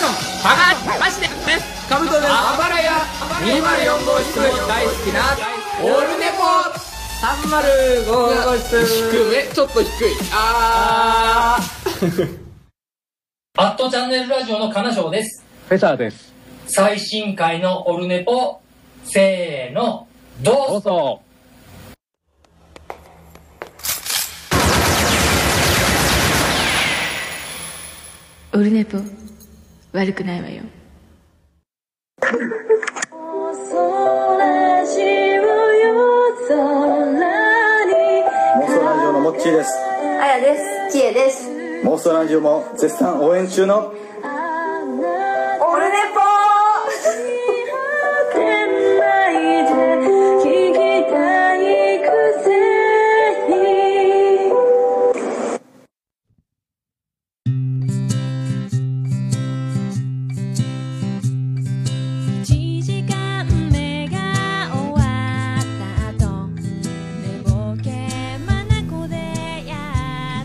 ション高橋マジでですカブトです。あばらや204号室も大好きなオルネポ。305号室。低めちょっと低い。あー。アットチャンネルラジオの金賞です。フェザーです。最新回のオルネポ、せーの、どどうぞ。オルネポ悪くないわよモーストラジオのモッチーですあやです。ちえです。モーストラジオも絶賛応援中の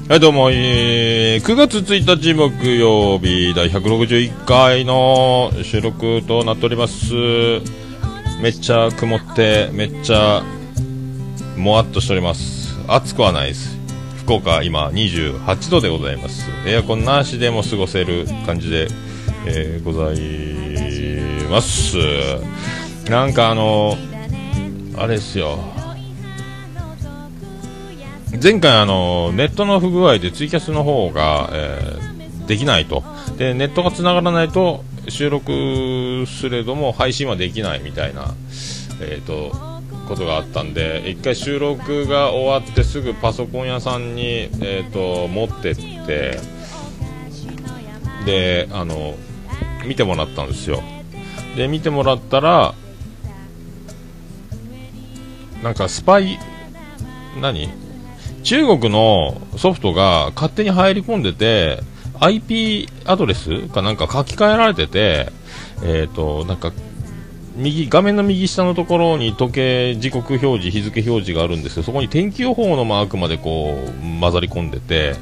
はい、どうも、えー、9月1日木曜日第161回の収録となっております。めっちゃ曇って、めっちゃ、もわっとしております。暑くはないです。福岡、今、28度でございます。エアコンなしでも過ごせる感じで、えー、ございます。なんかあの、あれですよ。前回あのネットの不具合でツイキャスの方が、えーできないと。でネットが繋がらないと収録すれども配信はできないみたいな、えー、とことがあったんで一回収録が終わってすぐパソコン屋さんに、えー、と持ってってであの見てもらったんですよ。で見てもらったらなんかスパイ何？中国のソフトが勝手に入り込んでて IP アドレスかなんか書き換えられててえっ、となんか右画面の右下のところに時計時刻表示日付表示があるんですけどそこに天気予報のマークまでこう混ざり込んでて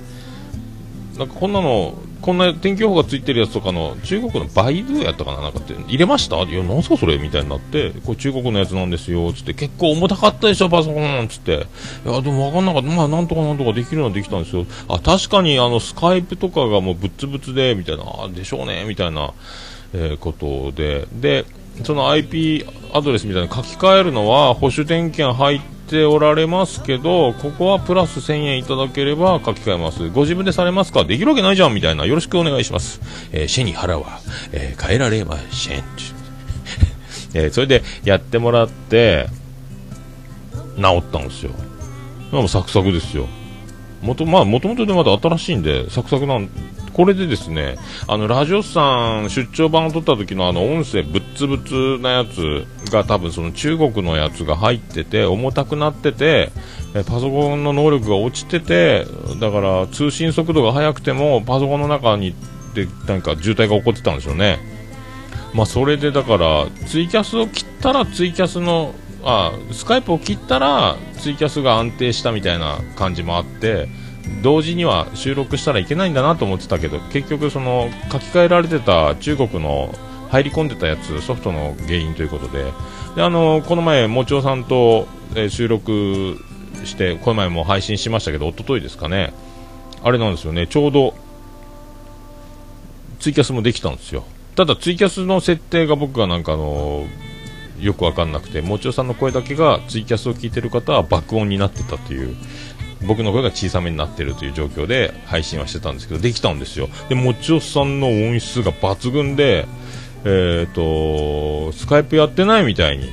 なんかこんなのこんな天気予報がついてるやつとかの中国のバイドゥやったかななんかって入れました？いや、なんすかそれ？みたいになって、これ中国のやつなんですよ、つって結構重たかったでしょ、パソコンつって。いや、でもわかんなかった。まあ、なんとかなんとかできるのはできたんですよ。あ、確かにあの、スカイプとかがもうぶつぶつで、みたいな、あでしょうね、みたいな、えーことで。で、その IP アドレスみたいな書き換えるのは保守点検入ってておられますけど、ここはプラス1000円いただければ書き換えます。ご自分でされますか？できるわけないじゃんみたいな。よろしくお願いします。えーシェに腹は、えー変えられません。えーそれでやってもらって、治ったんですよ。でもサクサクですよ。もと、まあ、もともとでまだ新しいんで、サクサクなん、これでですね、あの、ラジオさん出張版を撮った時のあの、音声ぶっつぶつなやつが多分その中国のやつが入ってて、重たくなってて、えパソコンの能力が落ちてて、だから通信速度が速くても、パソコンの中に、で、なんか渋滞が起こってたんですよね。まあ、それでだから、ツイキャスを切ったらツイキャスの、あ、スカイプを切ったらツイキャスが安定したみたいな感じもあって、同時には収録したらいけないんだなと思ってたけど、結局その書き換えられてた中国の入り込んでたやつ、ソフトの原因ということで、であの、この前、もちおさんと、え収録して、この前も配信しましたけど、一昨日ですかね、あれなんですよね、ちょうど、ツイキャスもできたんですよ。ただツイキャスの設定が僕がなんかあのよくわかんなくて、もちおさんの声だけがツイキャスを聞いてる方は爆音になってたという、僕の声が小さめになってるという状況で配信はしてたんですけど、できたんですよ。で、もちおさんの音質が抜群で、えっ、と、スカイプやってないみたいに、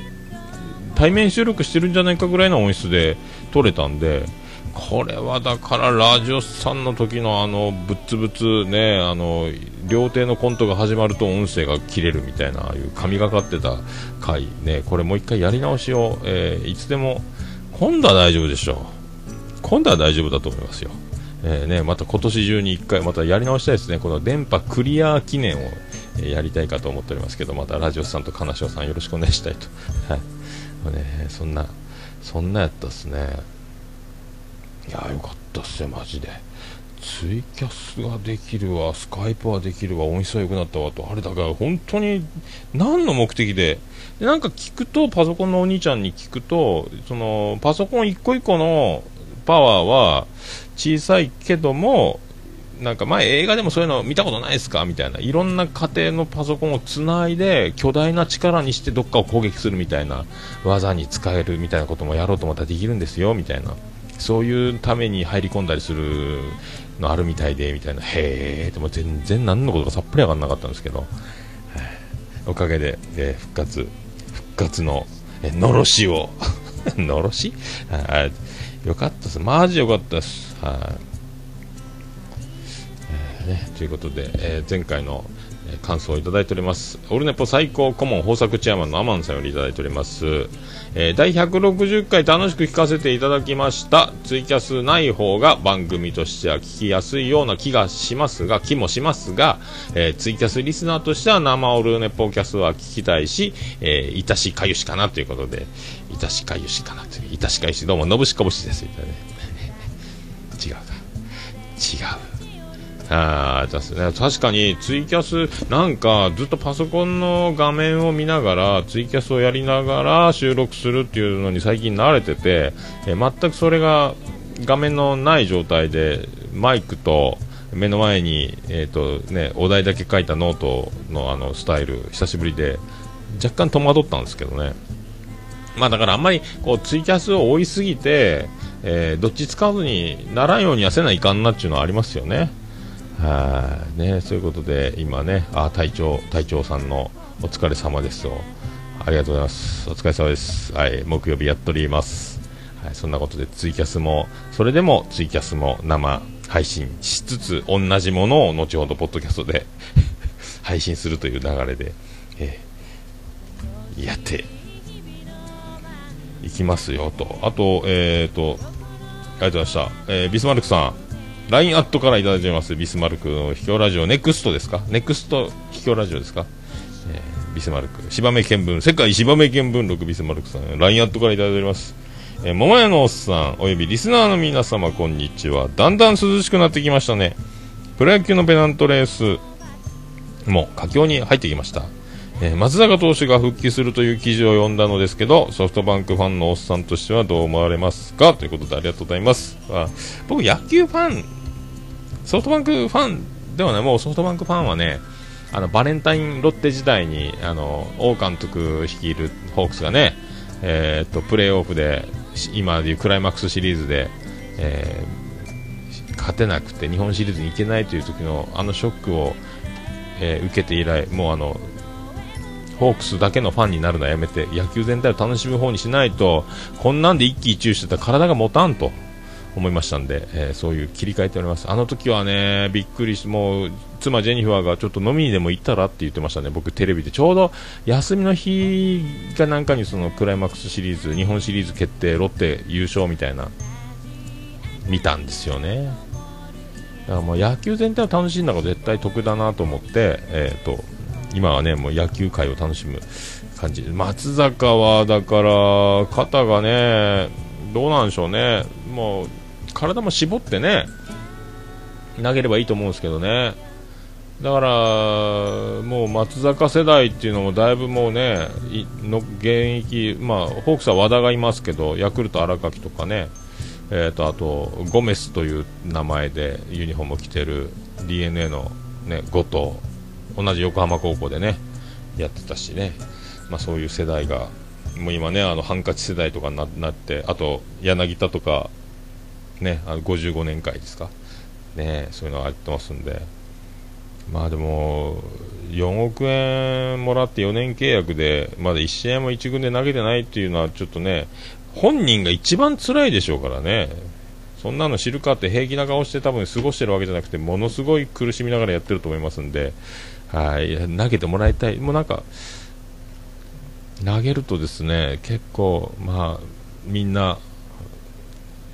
対面収録してるんじゃないかぐらいの音質で撮れたんで、これはだからラジオさんの時のあのぶっつぶつねあの料亭のコントが始まると音声が切れるみたいなああいう神がかってた回ねこれもう一回やり直しを、えーいつでも今度は大丈夫でしょう今度は大丈夫だと思いますよ、えーね、また今年中に1回またやり直したいですね。この電波クリア記念を、えーやりたいかと思っておりますけどまたラジオさんと金城さんよろしくお願いしたいと、はい。ね、そんなそんなやったっすね。いやよかったっすよマジで。ツイキャスができるわ、スカイプはできるわ、音質は良くなったわと、あれだから本当に何の目的で、でなんか聞くと、パソコンのお兄ちゃんに聞くと、そのパソコン一個一個のパワーは小さいけども、なんか前映画でもそういうの見たことないですか？みたいな。いろんな家庭のパソコンをつないで巨大な力にしてどっかを攻撃するみたいな技に使えるみたいなこともやろうと思ったらできるんですよみたいな。そういうために入り込んだりするのあるみたいでみたいな。へえでも全然何のことかさっぱり分かんなかったんですけど、おかげで、えー復活。復活の、えーのろしを。のろし？よかったです。マジよかったです。はい。ね、ということで、えー前回の、感想をいただいております。オルネポ最高顧問豊作チェアマンのアマンさんよりいただいております、えー第160回楽しく聞かせていただきました。ツイキャスない方が番組としては聞きやすいような気がしますが気もしますが、えーツイキャスリスナーとしては生オルネポキャスは聞きたいし、えー、いたしかゆしかなということで。たしかゆしかなという。いたしかゆし。どうものぶしこぶしです。みたいなね。違うか。違う。あですね、確かにツイキャス、なんかずっとパソコンの画面を見ながら、ツイキャスをやりながら収録するっていうのに最近慣れてて、え全くそれが画面のない状態で、マイクと目の前に、えーとね、お題だけ書いたノートのあのスタイル、久しぶりで、若干戸惑ったんですけどね。まあだからあんまりこうツイキャスを追いすぎて、えーどっち使わずにならんようにはせないかんなっていうのはありますよね。はいね、そういうことで今ね、あ隊長隊長さんのお疲れ様ですと、ありがとうございます。お疲れ様です。はい、木曜日やっております。はい、そんなことでツイキャスもそれでもツイキャスも生配信しつつ同じものを後ほどポッドキャストで 配信するという流れで、えーやっていきますよと。あと、えっ、と、ありがとうございました。えービスマルクさん、LINE アットからいただいてます。ビスマルクの秘境ラジオ、ネクストですか？ネクスト秘境ラジオですか、えービスマルク、芝目見聞、世界芝目見聞録ビスマルクさん、LINE アットからいただいております。えー、桃屋のおっさん、およびリスナーの皆様、こんにちは。だんだん涼しくなってきましたね。プロ野球のペナントレースも佳境に入ってきました。え松坂投手が復帰するという記事を読んだのですけどソフトバンクファンのおっさんとしてはどう思われますか？ということでありがとうございます。あ僕野球ファンソフトバンクファンではない。もうソフトバンクファンはねあのバレンタインロッテ時代にあの王監督率いるホークスがね、えーっとプレーオフで今でいうクライマックスシリーズで、えー勝てなくて日本シリーズに行けないという時のあのショックを、えー受けて以来もうあのホークスだけのファンになるのはやめて野球全体を楽しむ方にしないとこんなんで一喜一憂してたら体が持たんと。思いましたんで、えーそういう切り替えております。あの時はねびっくりしてもう妻ジェニファーがちょっと飲みにでも行ったらって言ってましたね。僕テレビで。ちょうど休みの日かなんかにそのクライマックスシリーズ日本シリーズ決定ロッテ優勝みたいな見たんですよね。だからもう野球全体を楽しんだのが絶対得だなと思って、えー、と今はねもう野球界を楽しむ感じ。で松坂はだから肩がねどうなんでしょうね。もう体も絞ってね投げればいいと思うんですけどね。だからもう松坂世代っていうのもだいぶもうねの現役まあホークスは和田がいますけどヤクルト荒垣とかねえー、とあとゴメスという名前でユニフォームを着てる d n a の、ね、後藤。同じ横浜高校でねやってたしね、まあ、そういう世代がもう今ねあのハンカチ世代とかになってあと柳田とかねあの55年会ですか。ねそういうのがやってますんで。まあでも4億円もらって4年契約でまだ1試合も1軍で投げてないっていうのはちょっとね本人が一番辛いでしょうからね。そんなの知るかって平気な顔して多分過ごしてるわけじゃなくてものすごい苦しみながらやってると思いますんで。はい。投げてもらいたい。もうなんか投げるとですね結構まあみんな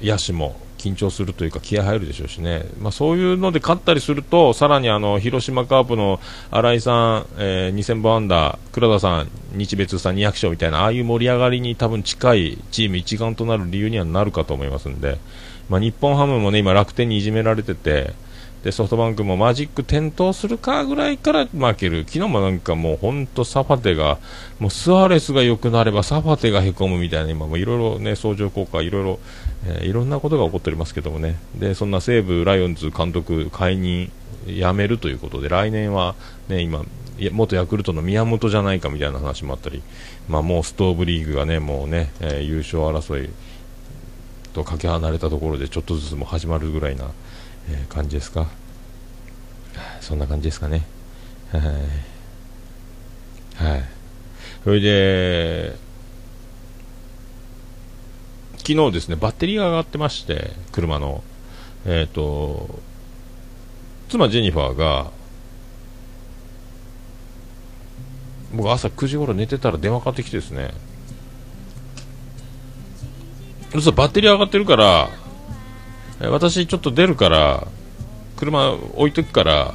野手も緊張するというか気合入るでしょうしね、まあ、そういうので勝ったりするとさらにあの広島カープの新井さん、えー2000本安打黒田さん、日米通算200勝みたいなああいう盛り上がりに多分近いチーム一丸となる理由にはなるかと思いますんで、まあ、日本ハムもね今楽天にいじめられててでソフトバンクもマジック点灯するかぐらいから負ける、昨日もなんかもう本当、サファテが、もうスアレスが良くなればサファテがへこむみたいな、今もいろいろね、相乗効果、いろいろ、えーいろんなことが起こっておりますけどもね、でそんな西武ライオンズ監督解任、辞めるということで、来年は、ね、今、元ヤクルトの宮本じゃないかみたいな話もあったり、まあ、もうストーブリーグがね、もうね、えー優勝争いとかけ離れたところでちょっとずつも始まるぐらいな、えー感じですか？そんな感じですかね。はい。はい。それで、昨日ですね、バッテリーが上がってまして、車の。えっ、と、妻ジェニファーが、僕朝9時頃寝てたら電話かかってきてですね、そしたらバッテリー上がってるから、私ちょっと出るから、車置いとくから、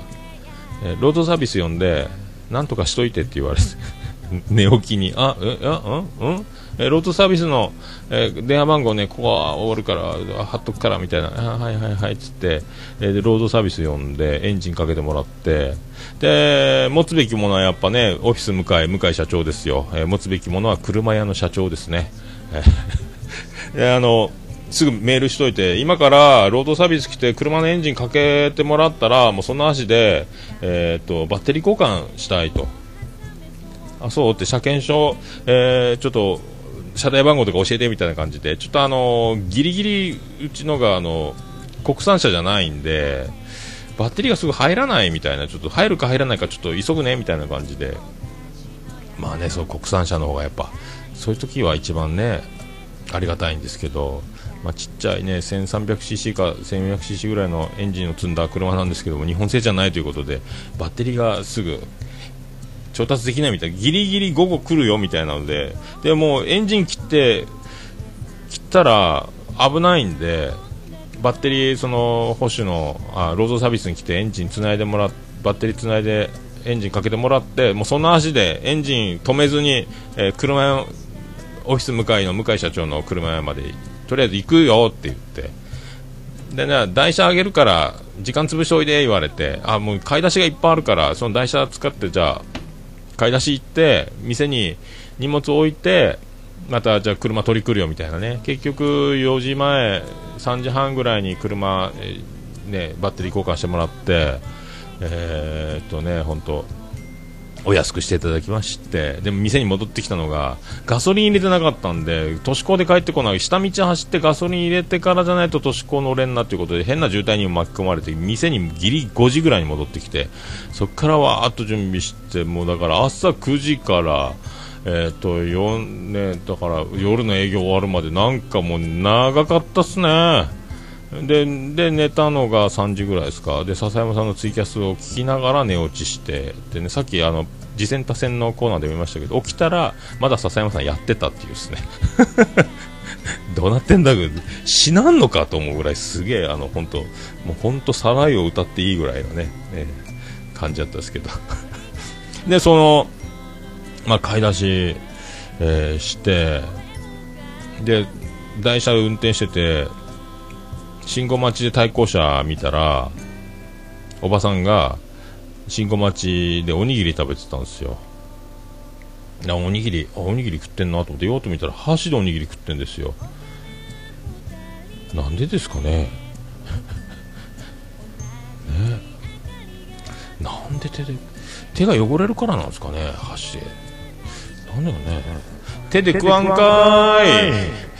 えロードサービス呼んで、なんとかしといてって言われて、寝起きに、あ、え、あ、うんうん？えロードサービスの、え電話番号ね、ここは終わるから、貼っとくから、みたいな、はいはいはいっ、つって、えーで、ロードサービス呼んで、エンジンかけてもらって、で、持つべきものはやっぱね、オフィス向井、向井社長ですよ。え持つべきものは車屋の社長ですね。え であの、すぐメールしといて、今からロードサービス来て車のエンジンかけてもらったら、もうその足で、えー、とバッテリー交換したいと。あ、そうって車検証、えーちょっと、車台番号とか教えてみたいな感じで、ちょっとあのギリギリうちのがあの国産車じゃないんで、バッテリーがすぐ入らないみたいな、ちょっと入るか入らないかちょっと急ぐねみたいな感じで、まあね、そう国産車の方がやっぱ、そういう時は一番ね、ありがたいんですけど、まあ、ちっちゃいね 1300cc か 1400cc ぐらいのエンジンを積んだ車なんですけども日本製じゃないということでバッテリーがすぐ調達できないみたい。ギリギリ午後来るよみたいなのででもエンジン切って切ったら危ないんでバッテリーその保守のあロードサービスに来てエンジンつないでもらバッテリーつないでエンジンかけてもらってもうその足でエンジン止めずに、えー車屋オフィス向かいの向井社長の車屋までとりあえず行くよって言って。でね台車あげるから時間潰しおいで言われて。あもう買い出しがいっぱいあるからその台車使ってじゃあ買い出し行って店に荷物置いてまたじゃあ車取り来るよみたいなね。結局4時前3時半ぐらいに車、ね、バッテリー交換してもらってえーっとね本当お安くしていただきましてでも店に戻ってきたのがガソリン入れてなかったんで都市高で帰ってこない下道走ってガソリン入れてからじゃないと都市高乗れんなということで変な渋滞にも巻き込まれて店にギリ5時ぐらいに戻ってきてそこからわーっと準備してもうだから朝9時からえー、とよね、だから夜の営業終わるまでなんかもう長かったっすね。でで寝たのが3時ぐらいですか。で笹山さんのツイキャスを聞きながら寝落ちして。で、ね、さっきあの次戦多戦のコーナーで見ましたけど起きたらまだ笹山さんやってたっていうですね。どうなってんだけど死なんのかと思うぐらいすげえあの本当もう本当サライを歌っていいぐらいのね、えー感じだったんですけど。でそのまあ買い出し、えーしてで台車運転してて信号待ちで対向車見たらおばさんが信号待ちでおにぎり食べてたんですよ。なおにぎりおにぎり食ってんなと思ってよーっと見たら箸でおにぎり食ってんですよ。なんでですかね。ね。なんで手で手が汚れるからなんですかね箸。でなんだろうね。手で食わんかーい。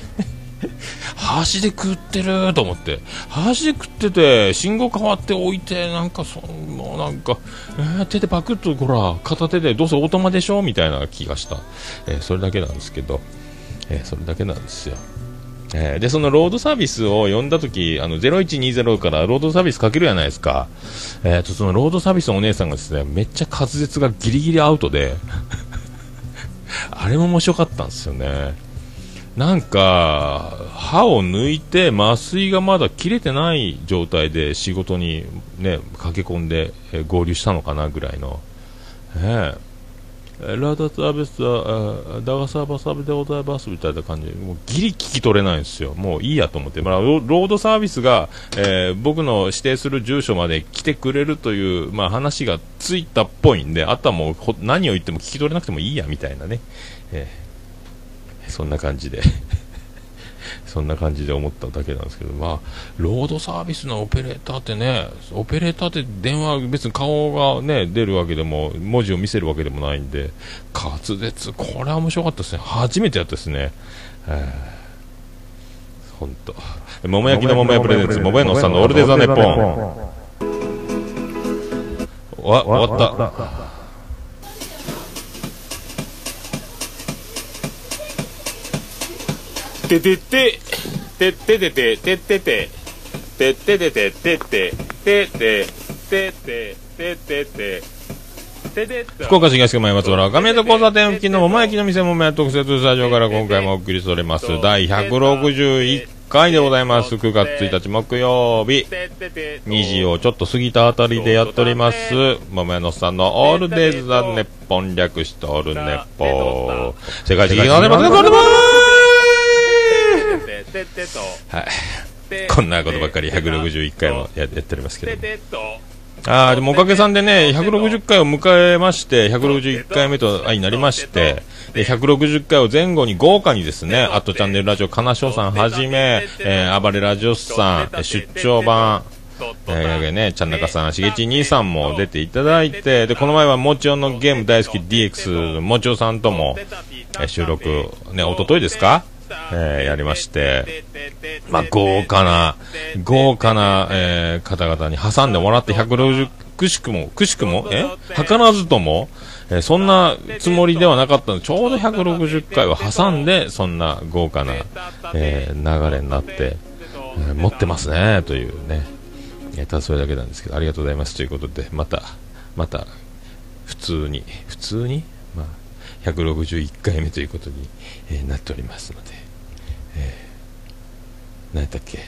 箸で食ってると思って。箸で食ってて信号変わって置いてなんかそもうなんか、えー手でパクッとほら片手でどうせオートマでしょみたいな気がした、えーそれだけなんですけど、えーそれだけなんですよ。えーでそのロードサービスを呼んだ時あの0120からロードサービスかけるじゃないですか、えーとそのロードサービスのお姉さんがですねめっちゃ滑舌がギリギリアウトで あれも面白かったんですよね。なんか歯を抜いて麻酔がまだ切れてない状態で仕事にね駆け込んで、合流したのかなぐらいの、ええラダサービスは、ダガサーバサビでございますみたいな感じで、もうギリ聞き取れないんですよ。もういいやと思って。まあ、ロードサービスが、えー僕の指定する住所まで来てくれるという、まあ話がついたっぽいんで、あとはもう何を言っても聞き取れなくてもいいやみたいなね。えーそんな感じで。そんな感じで思っただけなんですけど、まあ、ロードサービスのオペレーターってね、オペレーターって電話、別に顔がね、出るわけでも、文字を見せるわけでもないんで、滑舌、これは面白かったですね。初めてやったですね。本当。桃焼きの桃屋プレゼンツ、桃屋のおっさんのオールデザネポン。わ、終わった。ててててっててててってててっててててってててててててて福岡市東区前松原亀戸交差点付近の桃焼きの店桃屋特設スタジオから今回もお送りしております。第161回でございます。9月1日木曜日。2時をちょっと過ぎたあたりでやっております。桃屋のさんのオールデイズ・ザ・ネッポン略してオールネッポ世界的になりますはい。こんなことばっかり161回もややっておりますけど。ああ、でもおかげさんでね、160回を迎えまして、161回目と、あ、になりまして、で、160回を前後に豪華にですね、あと。チャンネルラジオ、金賞さんはじめ、えー、暴れラジオスさん、えー出張版、えー、ね、ちゃんなかさん、しげち兄さんも出ていただいて、で、この前はもちおのゲーム大好き DX、もちおさんとも、えー収録、ね、おとといですか？えーやりまして、まあ、豪華な、豪華な、えー方々に挟んでもらって160、くしくも、くしくも、え図らずとも、えーそんなつもりではなかったので、ちょうど160回を挟んで、そんな豪華な、えー流れになって、えー持ってますね、というね。えただそれだけなんですけど、ありがとうございます。ということで、また、また、普通に、普通に、まあ、161回目ということに、えなっておりますので、えー何やったっけ？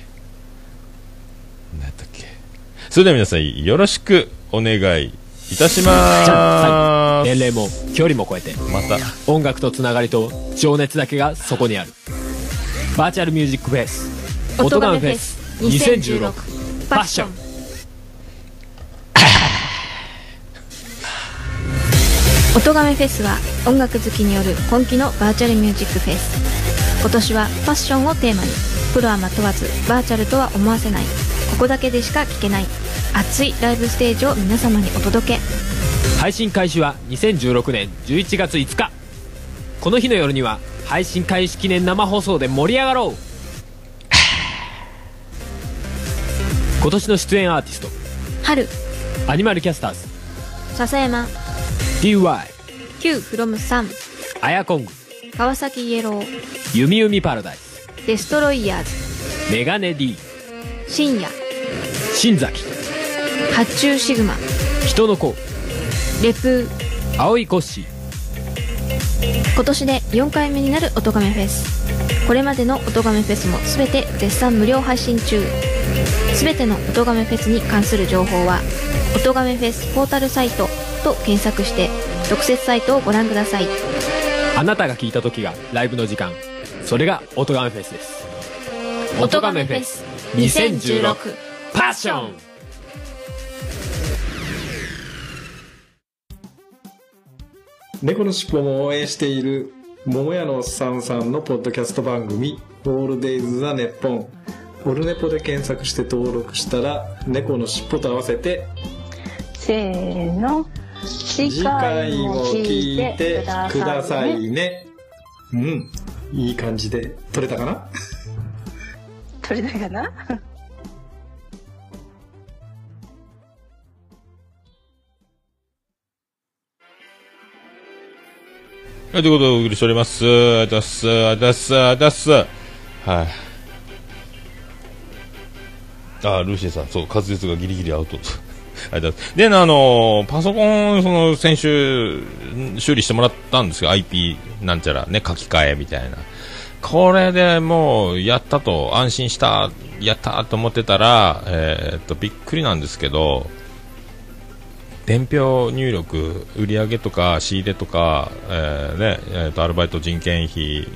何やったっけ？それでは皆さんよろしくお願いいたします。年齢も距離も超えて。また。音楽とつながりと情熱だけがそこにある。バーチャルミュージックフェス。音ガメフェス2016パッション。音亀フェスは音楽好きによる今季のバーチャルミュージックフェス今年はファッションをテーマに。プロアマ問わずバーチャルとは思わせない。ここだけでしか聞けない。熱いライブステージを皆様にお届け。配信開始は2016年11月5日。この日の夜には配信開始記念生放送で盛り上がろう。今年の出演アーティスト。春。アニマルキャスターズ。笹山。DY Q from 3アヤコング川崎イエロー。ユミユミパラダイス。デストロイヤーズ。メガネ D 深夜。新崎。発注シグマ。人の子。レプ。ー青いコッシー。今年で4回目になる音亀フェス。これまでの音亀フェスも全て絶賛無料配信中。全ての音亀フェスに関する情報は「音亀フェスポータルサイト」と検索して特設サイトをご覧くださいあなたが聞いた時がライブの時間。それが音ガメフェスです。音ガメフェス2016パッション。猫のしっぽも応援している桃屋のおっさんさんのポッドキャスト番組「オールデイズ・ザ・ネッポン」オルネポで検索して登録したら猫のしっぽと合わせてせーの次次回も聞いてくださいねうんいい感じで撮れたかな？取れたかな？はい、ということでお送りしております。ありがとうございます。ありがとうございます。ありがとうございます。はい。あー、ルーシーさん、そう、滑舌がギリギリアウト。ありがとうございます。で、あのパソコン、その、先週、修理してもらったんですよ。IP なんちゃら、ね、書き換えみたいな。これでもう、やったと、安心した、やったと思ってたら、えーっと、びっくりなんですけど、伝票入力、売り上げとか仕入れとか、えーねえーとアルバイト人件費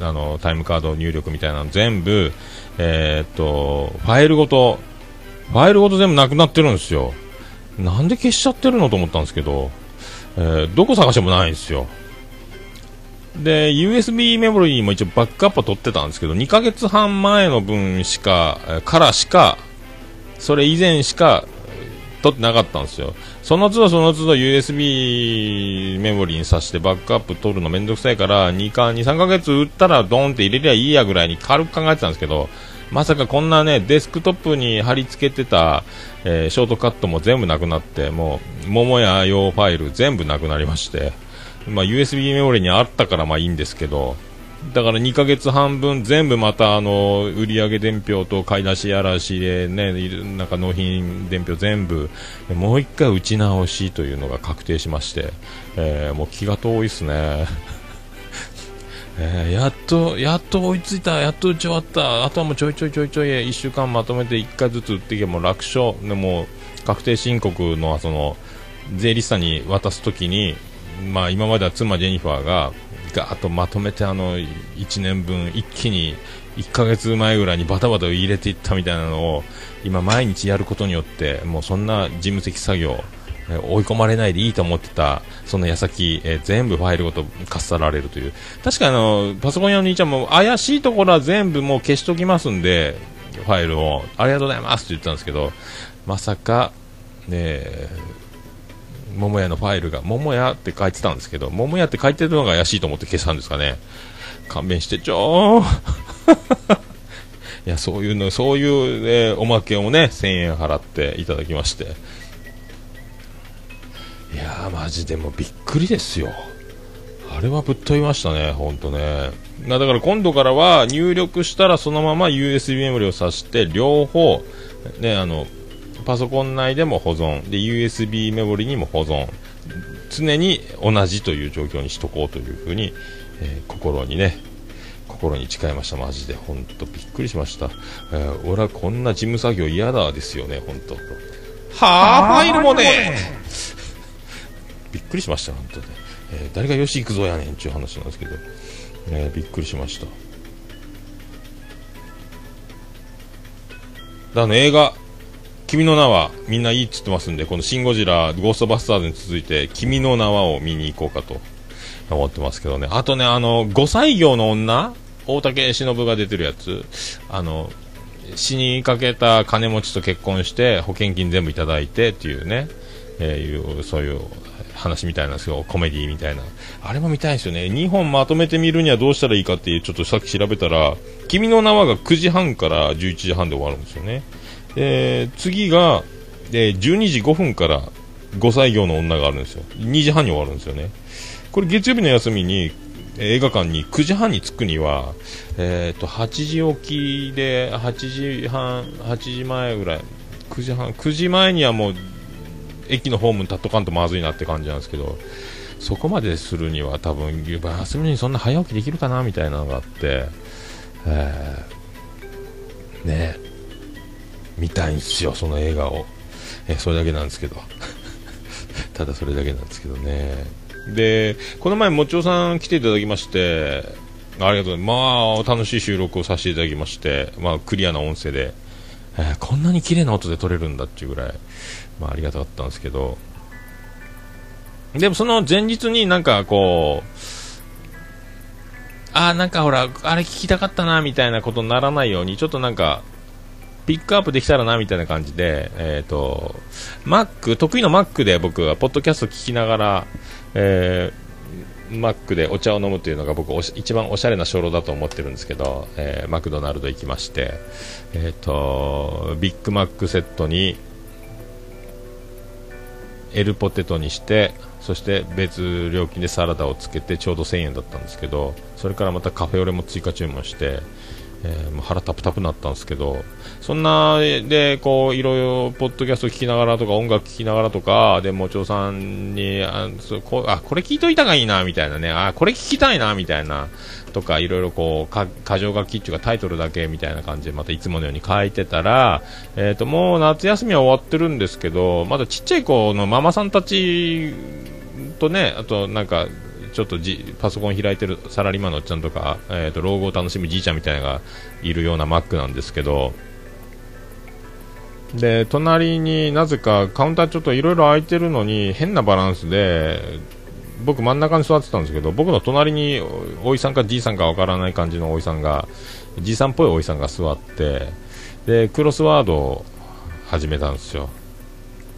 あのタイムカード入力みたいなの全部、えー、とファイルごとファイルごと全部なくなってるんですよ。なんで消しちゃってるのと思ったんですけど、えーどこ探してもないんですよ。で USB メモリーも一応バックアップは取ってたんですけど2ヶ月半前の分しかからしかそれ以前しか取ってなかったんですよ。その都度その都度 USB メモリーに挿してバックアップ取るのめんどくさいから2か2、3ヶ月売ったらドンって入れりゃいいやぐらいに軽く考えてたんですけどまさかこんなねデスクトップに貼り付けてた、えーショートカットも全部なくなってもう桃屋用ファイル全部なくなりまして、まあ、USB メモリーにあったからまあいいんですけどだから2ヶ月半分全部またあの売上伝票と買い出しやらしでねなんか納品伝票全部もう一回打ち直しというのが確定しまして、えーもう気が遠いですね。えーやっと、やっと追いついた、やっと打ち終わった、あとはもうちょいちょいちょいちょい1週間まとめて1回ずつ打っていけばも楽勝、でも確定申告のその税理士さんに渡すときに、まあ、今までは妻ジェニファーがガーッとまとめてあの1年分一気に1ヶ月前ぐらいにバタバタ入れていったみたいなのを今毎日やることによってもうそんな事務的作業え追い込まれないでいいと思ってたその矢先、え全部ファイルごとかっさられるという。確かあのパソコン屋の兄ちゃんも怪しいところは全部もう消しときますんでファイルをありがとうございますって言ったんですけどまさかね桃屋のファイルが桃屋って書いてたんですけど桃屋って書いてるのが怪しいと思って消したんですかね。勘弁してちょー。いやそういうのそういう、えおまけをね1000円払っていただきまして。いやーマジでもうびっくりですよ。あれはぶっ飛びましたね本当ね。なだから今度からは入力したらそのまま USB メモリを挿して両方ねあのパソコン内でも保存。で USB メモリにも保存。常に同じという状況にしとこうというふうに、えー心にね心に誓いました。マジで本当びっくりしました、えー俺はこんな事務作業嫌だですよね本当はあ？ファイルもねびっくりしました本当ね、えー誰が吉幾三やねんっていう話なんですけど、えーびっくりしました。だからあの映画君の名はみんないいっつってますんで、このシン・ゴジラ、ゴーストバスターズに続いて、君の名はを見に行こうかと。思ってますけどね。あとね、あの、5歳業の女大竹しのぶが出てるやつ。あの、死にかけた金持ちと結婚して、保険金全部いただいてっていうね、えーいう、そういう話みたいなんですけど、コメディみたいな。あれも見たいんですよね。2本まとめて見るにはどうしたらいいかっていう、ちょっとさっき調べたら、君の名はが9時半から11時半で終わるんですよね。えー次が、えー12時5分から5歳業の女があるんですよ。2時半に終わるんですよね。これ月曜日の休みに、映画館に9時半に着くには、えー、と8時起きで8時半8時前ぐらい9時半9時前にはもう駅のホームに立っとかんとまずいなって感じなんですけどそこまでするには多分休みにそんな早起きできるかなみたいなのがあって、えーね見たいんですよその映画を、えーそれだけなんですけど。ただそれだけなんですけどね。でこの前もちおさん来ていただきましてありがとうございます。まあ楽しい収録をさせていただきましてまあクリアな音声で、えーこんなに綺麗な音で撮れるんだっていうぐらい。まあありがたかったんですけど。でもその前日になんかこうあーなんかほらあれ聞きたかったなみたいなことにならないようにちょっとなんかピックアップできたらなみたいな感じで、えっ、と、Mac、得意の Mac で僕は、ポッドキャスト聞きながら、えー、Mac でお茶を飲むというのが僕おし、一番おしゃれな初老だと思ってるんですけど、えーマクドナルド行きまして、えっ、と、ビッグマックセットに、エルポテトにして、そして別料金でサラダをつけてちょうど1000円だったんですけど、それからまたカフェオレも追加注文して、えーもう腹タプタプになったんですけど、そんな、で、こう、いろいろ、ポッドキャスト聞きながらとか、音楽聞きながらとか、で、もちょさんに、あ、そこあこれ聞いといたがいいな、みたいなね、あ、これ聞きたいな、みたいな、とか、いろいろこう、か、箇条書きっていうかタイトルだけみたいな感じで、またいつものように書いてたら、えっ、と、もう夏休みは終わってるんですけど、まだちっちゃい子のママさんたちとね、あとなんか、ちょっとじパソコン開いてるサラリーマンのおっちゃんとか、えー、と老後を楽しむじいちゃんみたいなのがいるようなマックなんですけどで隣になぜかカウンターちょっといろいろ空いてるのに変なバランスで僕真ん中に座ってたんですけど僕の隣におおいさんかじいさんかわからない感じのおいさんがじいさんっぽいおいさんが座ってでクロスワードを始めたんですよ。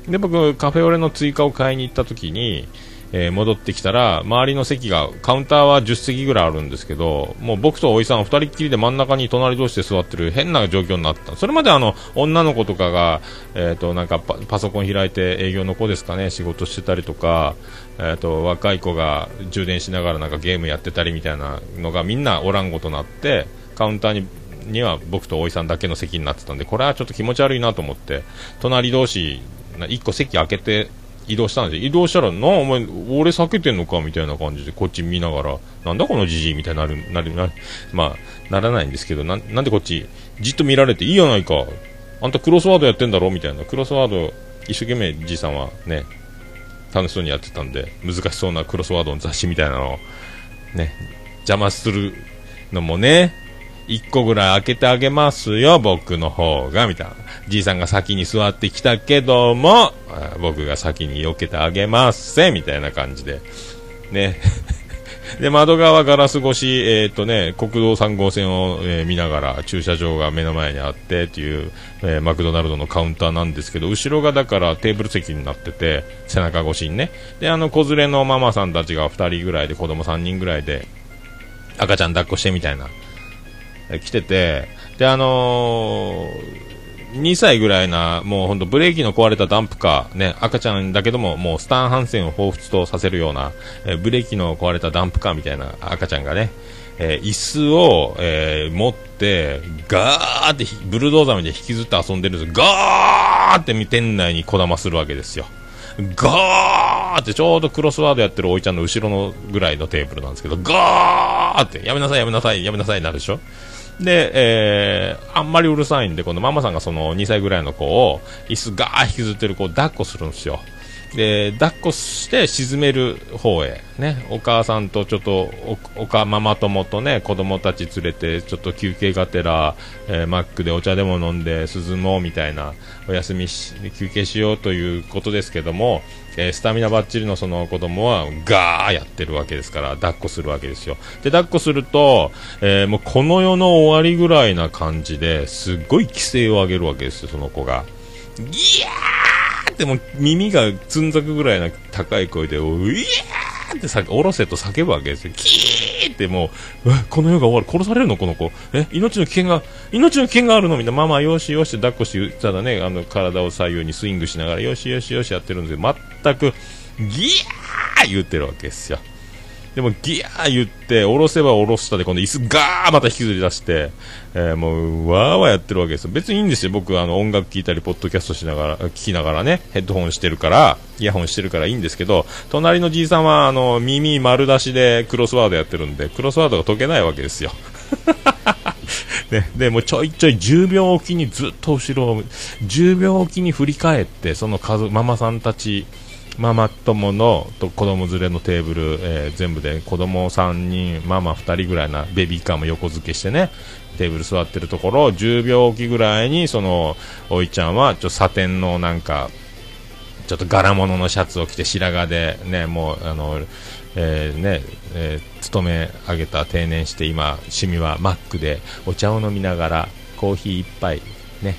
で僕カフェオレの追加を買いに行った時にえー戻ってきたら周りの席がカウンターは10席ぐらいあるんですけどもう僕とおいさん2人っきりで真ん中に隣同士で座ってる変な状況になった。それまであの女の子とかが、えー、となんかパソコン開いて営業の子ですかね仕事してたりとか、えー、と若い子が充電しながらなんかゲームやってたりみたいなのがみんなおらんごとなってカウンターにには僕とおいさんだけの席になってたんでこれはちょっと気持ち悪いなと思って隣同士1個席開けて移動したんですよ。移動したらなお前俺避けてんのかみたいな感じでこっち見ながらなんだこのじじいみたいになるなるなまあならないんですけどなんなんでこっちじっと見られていいやないか。あんたクロスワードやってんだろみたいな。クロスワード一生懸命じいさんはね楽しそうにやってたんで難しそうなクロスワードの雑誌みたいなのをね邪魔するのもね1個ぐらい開けてあげますよ、僕の方が、みたいな。じいさんが先に座ってきたけども、僕が先に避けてあげますせ、みたいな感じで。ね。で、窓側ガラス越し、えっ、とね、国道3号線を、えー見ながら駐車場が目の前にあってっていう、えーマクドナルドのカウンターなんですけど、後ろがだからテーブル席になってて、背中越しにね。で、あの、子連れのママさんたちが2人ぐらいで、子供3人ぐらいで、赤ちゃん抱っこしてみたいな。来てて、で、あのー、2歳ぐらいな、もうほんとブレーキの壊れたダンプカー、ね、赤ちゃんだけども、もうスタンハンセンを彷彿とさせるような、えブレーキの壊れたダンプカーみたいな赤ちゃんがね、えー椅子を、えー持って、ガーってブルドーザーみたいに引きずって遊んでるんです。ガーって店内にこだまするわけですよ。ガーってちょうどクロスワードやってるおいちゃんの後ろのぐらいのテーブルなんですけど、ガーってやめなさいやめなさいやめなさいになるでしょで、えー、あんまりうるさいんで、このママさんがその2歳ぐらいの子を、椅子がー引きずってる子を抱っこするんですよ。で、抱っこして沈める方へ、ね、お母さんとちょっとお、おか、ママ友とね、子供たち連れて、ちょっと休憩がてら、えーマックでお茶でも飲んで涼もうみたいな、お休みし、休憩しようということですけども、えースタミナバッチリのその子供はガーやってるわけですから、抱っこするわけですよ。で、抱っこすると、えーもうこの世の終わりぐらいな感じですっごい規制を上げるわけですよ、その子が。ギヤーっても耳がつんざくぐらいな高い声で、ういやーってさ、おろせと叫ぶわけですよ。キーってもう、この世が終わる。殺されるの？この子。え、命の危険が、命の危険があるの？みんな、ママよしよし抱っこして、ただね、あの、体を左右にスイングしながら、よしよしよしやってるんですけど、全く、ギヤー言ってるわけですよ。でもギヤー言って、下ろせば下ろしたで、今度椅子ガーまた引きずり出して、えーもう、わーわーやってるわけですよ。別にいいんですよ。僕、あの、音楽聴いたり、ポッドキャストしながら、聞きながらね、ヘッドホンしてるから、イヤホンしてるからいいんですけど、隣のじいさんは、あの、耳丸出しでクロスワードやってるんで、クロスワードが解けないわけですよ。ね、でもちょいちょい10秒おきにずっと後ろを10秒おきに振り返ってその数ママさんたちママ友のと子供連れのテーブル、えー全部で子供3人ママ2人ぐらいなベビーカーも横付けしてねテーブル座ってるところ10秒おきぐらいにそのおいちゃんはちょサテンのなんかちょっと柄物のシャツを着て白髪でねもうあの、えーねえー勤め上げた定年して今趣味はマックでお茶を飲みながらコーヒー一杯ね、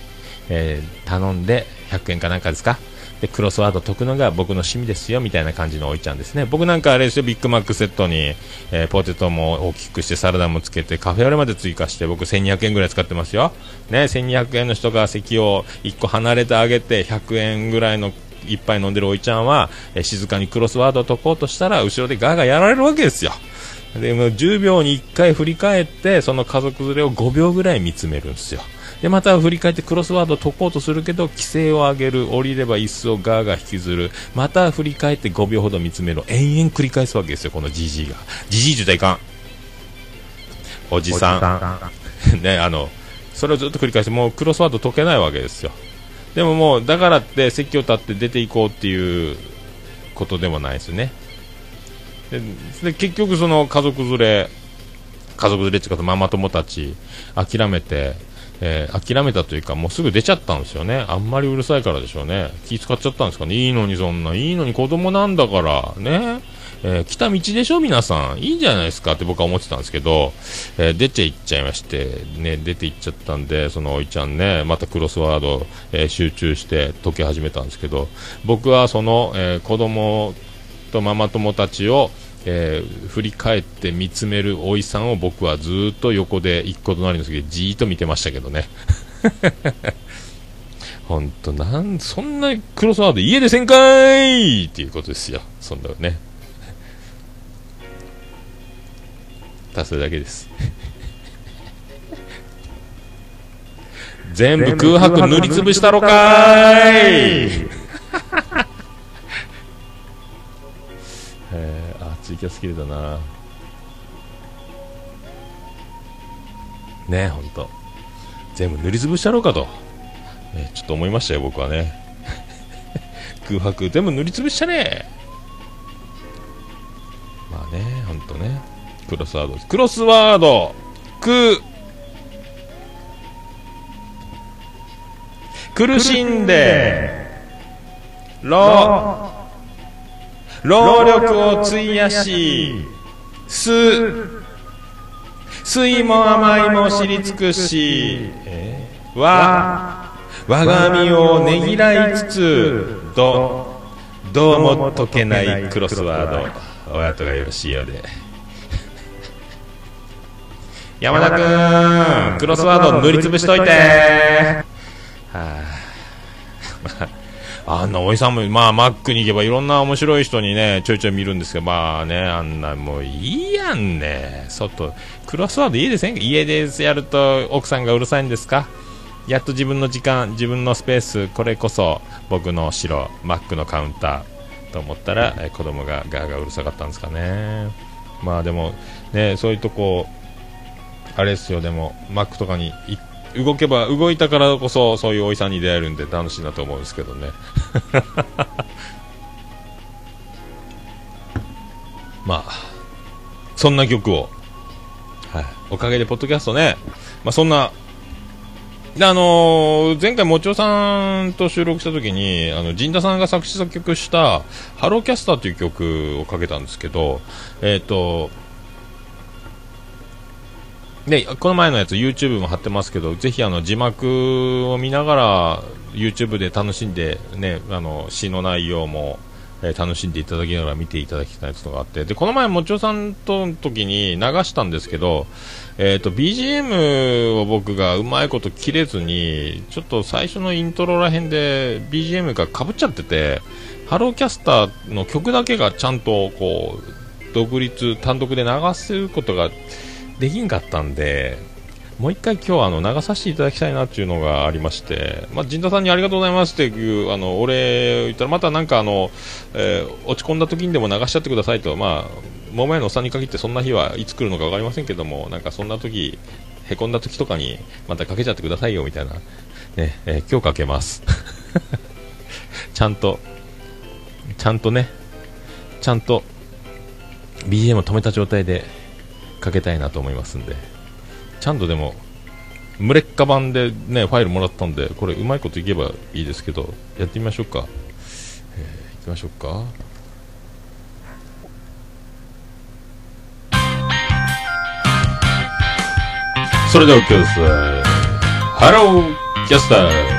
えー頼んで100円かなんかですかでクロスワード解くのが僕の趣味ですよみたいな感じのおいちゃんですね。僕なんかあれですよビッグマックセットに、えーポテトも大きくしてサラダもつけてカフェオレまで追加して僕1200円ぐらい使ってますよ。ね1200円の人が席を1個離れてあげて100円ぐらいの一杯飲んでるおいちゃんは、えー静かにクロスワードを解こうとしたら後ろでガーガーやられるわけですよ。でも10秒に1回振り返ってその家族連れを5秒ぐらい見つめるんですよ。でまた振り返ってクロスワードを解こうとするけど規制を上げる降りれば椅子をガーガー引きずる。また振り返って5秒ほど見つめる延々繰り返すわけですよこのじじいが。じじいって言ったらいかん。おじさん。ねあのそれをずっと繰り返してもうクロスワード解けないわけですよ。でももうだからって席を立って出ていこうっていうことでもないですね。でで結局その家族連れ家族連れっていうかママ友たち諦めて、えー諦めたというかもうすぐ出ちゃったんですよね。あんまりうるさいからでしょうね。気使っちゃったんですかね。いいのにそんな。いいのに子供なんだから。ね。えー来た道でしょ皆さん。いいんじゃないですかって僕は思ってたんですけど、えー出て行っちゃいましてね出て行っちゃったんでそのおいちゃんねまたクロスワード、えー集中して解き始めたんですけど僕はその、えー子供とママ友たちを、えー振り返って見つめるおいさんを僕はずーっと横で一個隣の席でじーっと見てましたけどね。本当なんそんなクロスワード家でせんかいっていうことですよ。そんなね。ただそれだけです。全部空白塗りつぶしたろかーい。えー、あツイキャス切れたな。ねほんと。全部塗りつぶしたろうかと、えーちょっと思いましたよ僕はね。空白。全部塗りつぶしたねまあねほんとね。クロスワード。クロスワード。く。苦しんで。ろ労力を費やし、す、酸いも甘いも知り尽くし、わ、我が身をねぎらいつつ、ど、どうも解けないクロスワード、お後がよろしいようで。山田くん、クロスワード塗りつぶしといて。はあ あんなおじさんも、まあ、マックに行けばいろんな面白い人にね、ちょいちょい見るんですけど、まあね、あんな、もういいやんね。外、クロスワード家でせんか家でやると奥さんがうるさいんですか？やっと自分の時間、自分のスペース、これこそ僕の城、マックのカウンターと思ったら、え子供がガーガーうるさかったんですかね。まあでも、ね、そういうとこ、あれですよ、でも、マックとかに行っ動けば、動いたからこそ、そういうおじさんに出会えるんで楽しいなと思うんですけどね。まあ、そんな曲を、はい、おかげで、ポッドキャストね、まあそんな、であのー前回、もちおさんと収録した時に、あの、陣田さんが作詞作曲した、ハローキャスターという曲をかけたんですけど、えっ、と、で、この前のやつ YouTube も貼ってますけど、ぜひあの字幕を見ながら YouTube で楽しんで、ね、あの詩の内容も、えー楽しんでいただきながら見ていただきたいのがあって、で、この前もちおさんとの時に流したんですけど、えっ、と、BGM を僕がうまいこと切れずに、ちょっと最初のイントロら辺で BGM が被っちゃってて、ハローキャスターの曲だけがちゃんとこう、独立、単独で流せることができんかったんで、もう一回今日はあの流させていただきたいなっていうのがありまして、まあ、陣田さんにありがとうございますっていうあのお礼を言ったら、またなんかあの、えー落ち込んだ時にでも流しちゃってくださいと、まあ、桃屋のおっさんに限ってそんな日はいつ来るのか分かりませんけども、なんかそんな時へこんだ時とかにまたかけちゃってくださいよみたいな、ねえー今日かけます。ちゃんと、ちゃんとね、ちゃんと BGM を止めた状態でかけたいなと思いますんで。ちゃんとでも、無劣化版でね、ファイルもらったんで、これうまいこといけばいいですけど、やってみましょうか。えー、いきましょうか。それでは今日です。ハローキャスター。「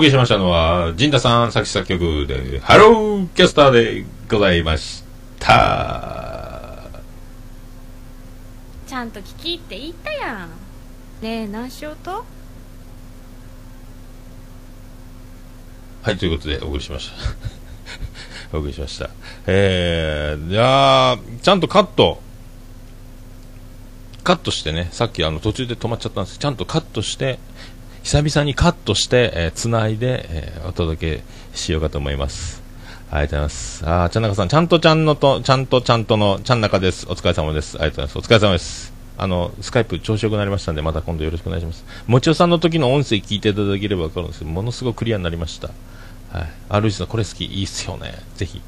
送りしましたのは、陣田さん作詞作曲で、ハローキャスターでございました。ちゃんと聞きって言ったやんねえ何しようと？はい、ということでお送りしました。お送りしました。えー、いやーちゃんとカット、カットしてね、さっきあの途中で止まっちゃったんですけどちゃんとカットして、久々にカットして、えー、つないで、えーお届けしようかと思います。ありがとうございます。あー、ちゃんなかさん、ちゃんとちゃんのと、ちゃんとちゃんとの、ちゃんなかです。お疲れ様です。ありがとうございます。お疲れ様です。あの、スカイプ調子良くなりましたんで、また今度よろしくお願いします。もちおさんの時の音声聞いていただければわかるんですけど、ものすごくクリアになりました。はい。RG さん、これ好き、いいっすよね。ぜひ、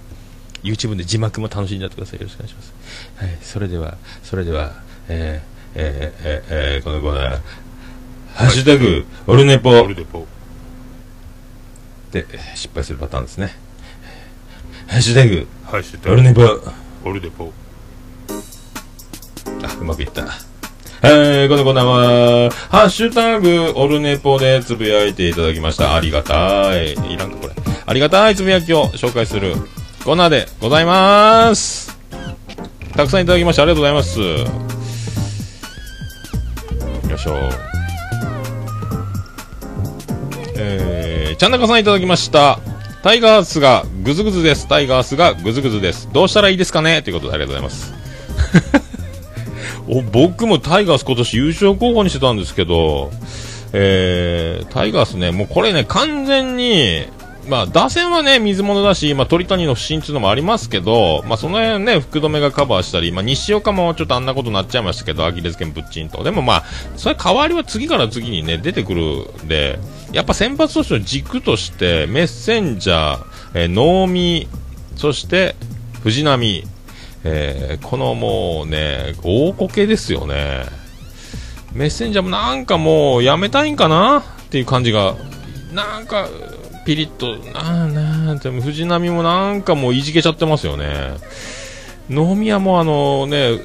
YouTube で字幕も楽しんでやってください。よろしくお願いします。はい。それでは、それでは、えー、えー、えー、えー、このコーナー、ハッシュタグ、オルネポ。オルネポ。で、失敗するパターンですね。ハッシュタグ、ハッシュタグオルネポ。オルネポ。あ、うまくいった。えー、このコーナーは、ハッシュタグ、オルネポでつぶやいていただきました。ありがたい。いらんか、これ。ありがたいつぶやきを紹介するコーナーでございます。たくさんいただきましてありがとうございます。よいしょ。えー、ちゃんなかさんいただきました。タイガースがグズグズです。タイガースがグズグズです。どうしたらいいですかね？ということでありがとうございます。お僕もタイガース今年優勝候補にしてたんですけど、えー、タイガースね、もうこれね、完全に、まあ、打線はね、水物だし、まあ、鳥谷の不振っていうのもありますけど、まあ、その辺ね、福留がカバーしたり、まあ、西岡もちょっとあんなことになっちゃいましたけど、アキレス腱ぶっちんと。でもまあ、それ代わりは次から次にね、出てくるんで、やっぱ先発投手の軸として、メッセンジャー、えー、能見、そして、藤波、えーこのもうね、大こけですよね。メッセンジャーもなんかもうやめたいんかなっていう感じが、なんか、ピリッと、なあなあでも藤波もなんかもういじけちゃってますよね。能宮もあのね、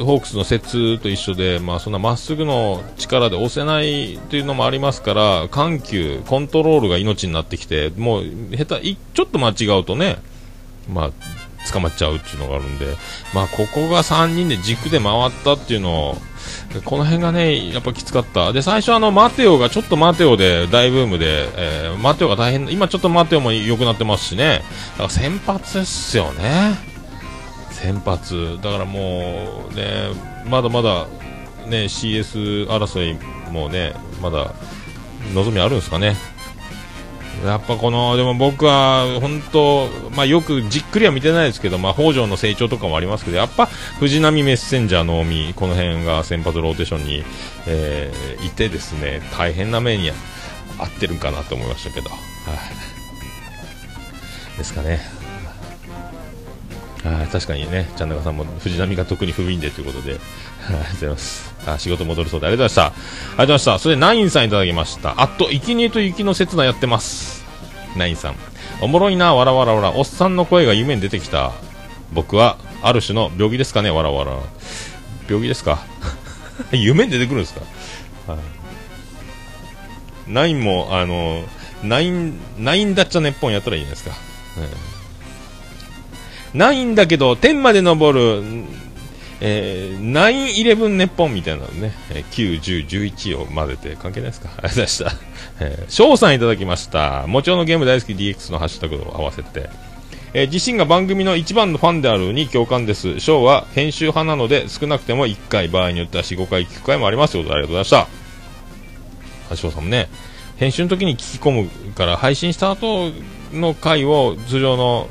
ホークスの節と一緒で、まあそんなまっすぐの力で押せないっていうのもありますから、緩急、コントロールが命になってきて、もう下手、ちょっと間違うとね、まあ、捕まっちゃうっていうのがあるんで、まあ、ここが3人で軸で回ったっていうのを、この辺がね、やっぱきつかった。で、最初あの、マテオが、ちょっとマテオで大ブームで、えーマテオが大変、今ちょっとマテオも良くなってますしね。だから先発ですよね。先発。だからもう、ね、まだまだ、ね、CS 争いもね、まだ、望みあるんですかね。やっぱこの、でも僕は本当、まあよくじっくりは見てないですけど、まあ北条の成長とかもありますけど、やっぱ藤波メッセンジャーの海、この辺が先発ローテーションに、えーいてですね、大変な目に合ってるかなと思いましたけど、はい。ですかね。はい、確かにね、ちゃんなかさんも藤波が特に不憫でということで、ありがとうございます。あ仕事戻るそうでありがとうございました。ありがとうございました。それでナインさんいただきました。あと、生贄と雪の刹那やってます。ナインさん。おもろいな、わらわらわら。おっさんの声が夢に出てきた。僕は、ある種の病気ですかね、わらわら。病気ですか？夢に出てくるんですか？はい。ナインも、あの、ナイン、ナインダッチャネッポンやったらいいじゃないですか？うんないんだけど、天まで登る、えー、9-11ネッポンみたいなのね、えー9、10、11を混ぜて関係ないですか？ありがとうございました。えー、翔さんいただきました。もちろんのゲーム大好き DX のハッシュタグを合わせて。えー自身が番組の一番のファンであるに共感です。翔は編集派なので少なくても1回、場合によっては4、5回聞く回もありますということでありがとうございました。翔さんもね、編集の時に聞き込むから配信した後の回を通常の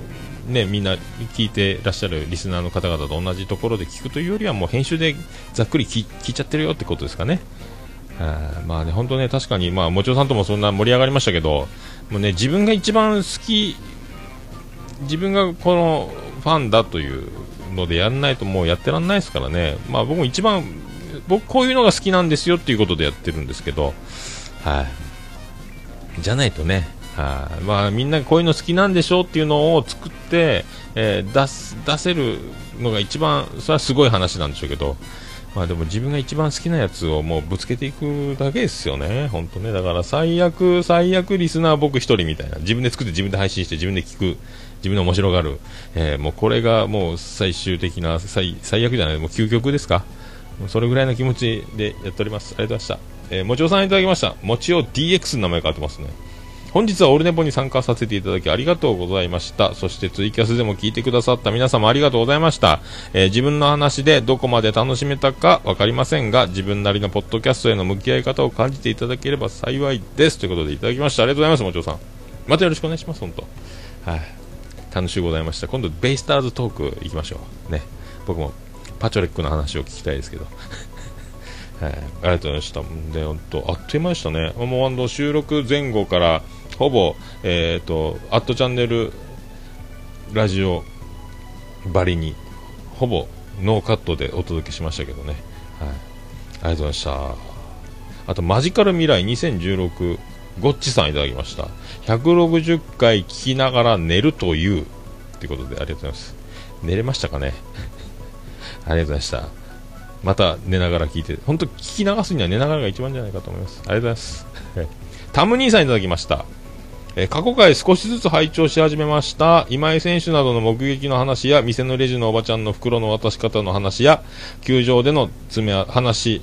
ね、みんな聞いてらっしゃるリスナーの方々と同じところで聞くというよりはもう編集でざっくり聞いちゃってるよってことですかね。あまあね、本当ね、確かに、まあ、もちろさんともそんな盛り上がりましたけど、もうね、自分が一番好き、自分がこのファンだというのでやらないともうやってらんないですからね。まあ僕も一番、僕こういうのが好きなんですよっていうことでやってるんですけど、はい。じゃないとね、はい、まあみんなこういうの好きなんでしょうっていうのを作って、えー出す出せるのが一番それはすごい話なんでしょうけど、まあでも自分が一番好きなやつをもうぶつけていくだけですよね、本当ね。だから最悪、最悪リスナー僕一人みたいな。自分で作って自分で配信して自分で聞く。自分で面白がる。えーもうこれがもう最終的な、最最悪じゃない、もう究極ですか。それぐらいの気持ちでやっております。ありがとうございました。えーもちおさんいただきました。もちお DX の名前変わってますね。本日はオールネポに参加させていただきありがとうございました。そしてツイキャスでも聞いてくださった皆様ありがとうございました。えー自分の話でどこまで楽しめたかわかりませんが、自分なりのポッドキャストへの向き合い方を感じていただければ幸いです。ということでいただきました。ありがとうございます、もちろさん。またよろしくお願いします、本当。はい。楽しゅうございました。今度、ベイスターズトーク行きましょう。ね。僕もパチョレックの話を聞きたいですけど。はい、ありがとうございました。で、本当、あっという間でしたね。もう、あの、収録前後から、ほぼ、えっ、と、アットチャンネルラジオばりに、ほぼノーカットでお届けしましたけどね。はい。ありがとうございました。あと、マジカル未来2016、ゴッチさんいただきました。160回聞きながら寝るという、ということで、ありがとうございます。寝れましたかね？ありがとうございました。また寝ながら聞いて、本当聞き流すには寝ながらが一番じゃないかと思います。ありがとうございます。タム兄さんいただきました。え過去回少しずつ拝聴し始めました。今井選手などの目撃の話や、店のレジのおばちゃんの袋の渡し方の話や、球場での詰め話、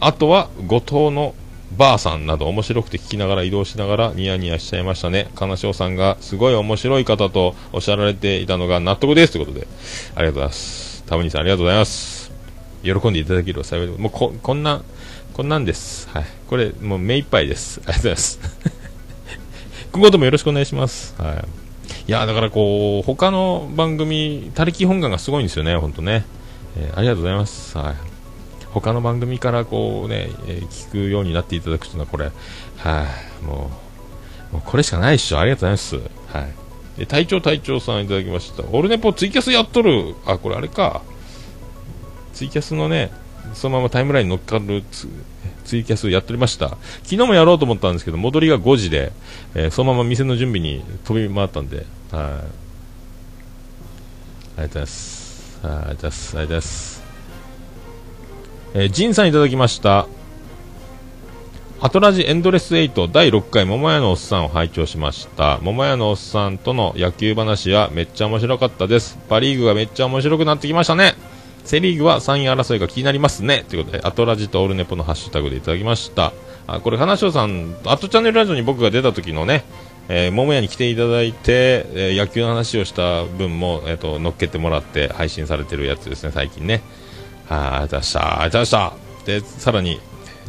あとは後藤のばあさんなど面白くて聞きながら移動しながらニヤニヤしちゃいましたね。金賞さんがすごい面白い方とおっしゃられていたのが納得ですということで、ありがとうございます。タム兄さんありがとうございます。喜んでいただけるお幸いでもうここんな、こんなんです。はい。これ、もう目いっぱいです。ありがとうございます。今後ともよろしくお願いします。はい。いや、だからこう、他の番組、他力本願がすごいんですよね、ほんとね。えーありがとうございます。はい。他の番組からこうね、えー聞くようになっていただくというのはこれ、はい、もう、もうこれしかないっしょ。ありがとうございます。はい。で、隊長隊長さんいただきました。オルネポツイキャスやっとる。あ、これあれか。ツイキャスのね、そのままタイムラインに乗っかるツイキャスやっておりました。昨日もやろうと思ったんですけど、戻りが5時で、えーそのまま店の準備に飛び回ったんで、はい。ありがとうございます。はいありがとうございます。ありがとうございます。えー、ジンさんいただきました。アトラジエンドレス8第6回桃屋のおっさんを拝聴しました。桃屋のおっさんとの野球話はめっちゃ面白かったです。パリーグがめっちゃ面白くなってきましたね。セリーグは3位争いが気になりますね。ということで、アトラジとオルネポのハッシュタグでいただきました。あ、これ、花椒さん、アットチャンネルラジオに僕が出た時のね、えー、桃屋に来ていただいて、えー野球の話をした分も、えっ、と、乗っけてもらって配信されてるやつですね、最近ね。はい、ありがとうございました。ありがとうございました。で、さらに、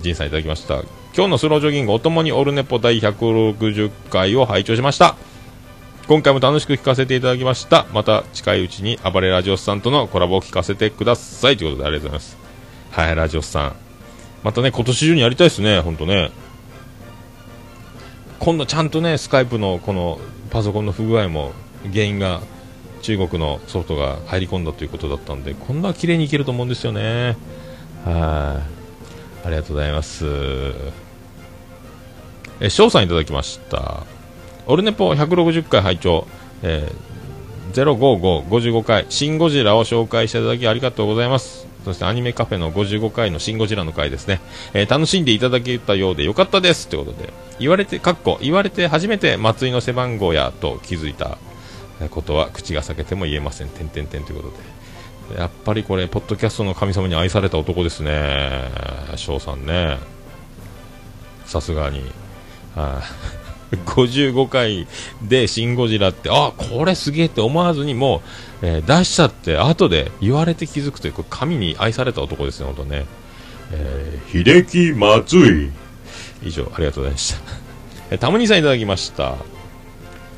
ジンさんいただきました。今日のスロージョギング、おともにオルネポ第160回を拝聴しました。今回も楽しく聞かせていただきました。また近いうちに暴れラジオスさんとのコラボを聞かせてください。ということでありがとうございます。はい、ラジオスさん。またね、今年中にやりたいですね、ほんとね。今度ちゃんとね、スカイプのこのパソコンの不具合も原因が中国のソフトが入り込んだということだったんで、今度は綺麗にいけると思うんですよね。はい。ありがとうございます。え、翔さんいただきました。オルネポ160回拝聴、えー、05555回、シン・ゴジラを紹介していただきありがとうございます。そしてアニメカフェの55回のシン・ゴジラの回ですね。えー楽しんでいただけたようでよかったです。ということで、言われて、かっこ、言われて初めて松井の背番号やと気づいたことは口が裂けても言えません。てんてんてんということで。やっぱりこれ、ポッドキャストの神様に愛された男ですね。翔さんね。さすがに。55回でシン・ゴジラって、あ、これすげえって思わずにもう、えー出しちゃって、後で言われて気づくという、これ神に愛された男ですね、本当ね。えー、秀樹松井。以上、ありがとうございました。えータモニさんいただきました。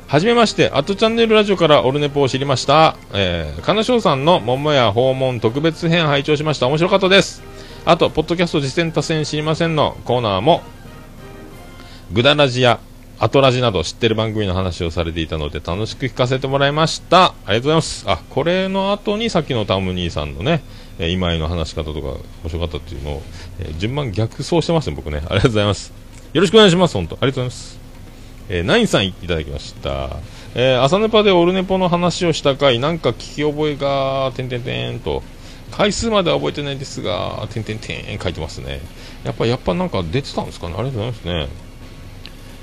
はじめまして、アットチャンネルラジオからオルネポを知りました。えー、金賞さんの桃屋訪問特別編拝聴しました。面白かったです。あと、ポッドキャスト実践多戦知りませんのコーナーも、グダラジやアトラジなど知ってる番組の話をされていたので楽しく聞かせてもらいました。ありがとうございます。あ、これの後にさっきのタム兄さんのね、え今井の話し方とか面白かったっていうのを、え順番逆走してますね、僕ね。ありがとうございます。よろしくお願いします、本当。ありがとうございます。えーナインさんいただきました。えー朝ネパでオルネポの話をした回、なんか聞き覚えが、てんてんてんと、回数までは覚えてないですが、てんてんてん書いてますね。やっぱ、やっぱなんか出てたんですかね。ありがとうございますね。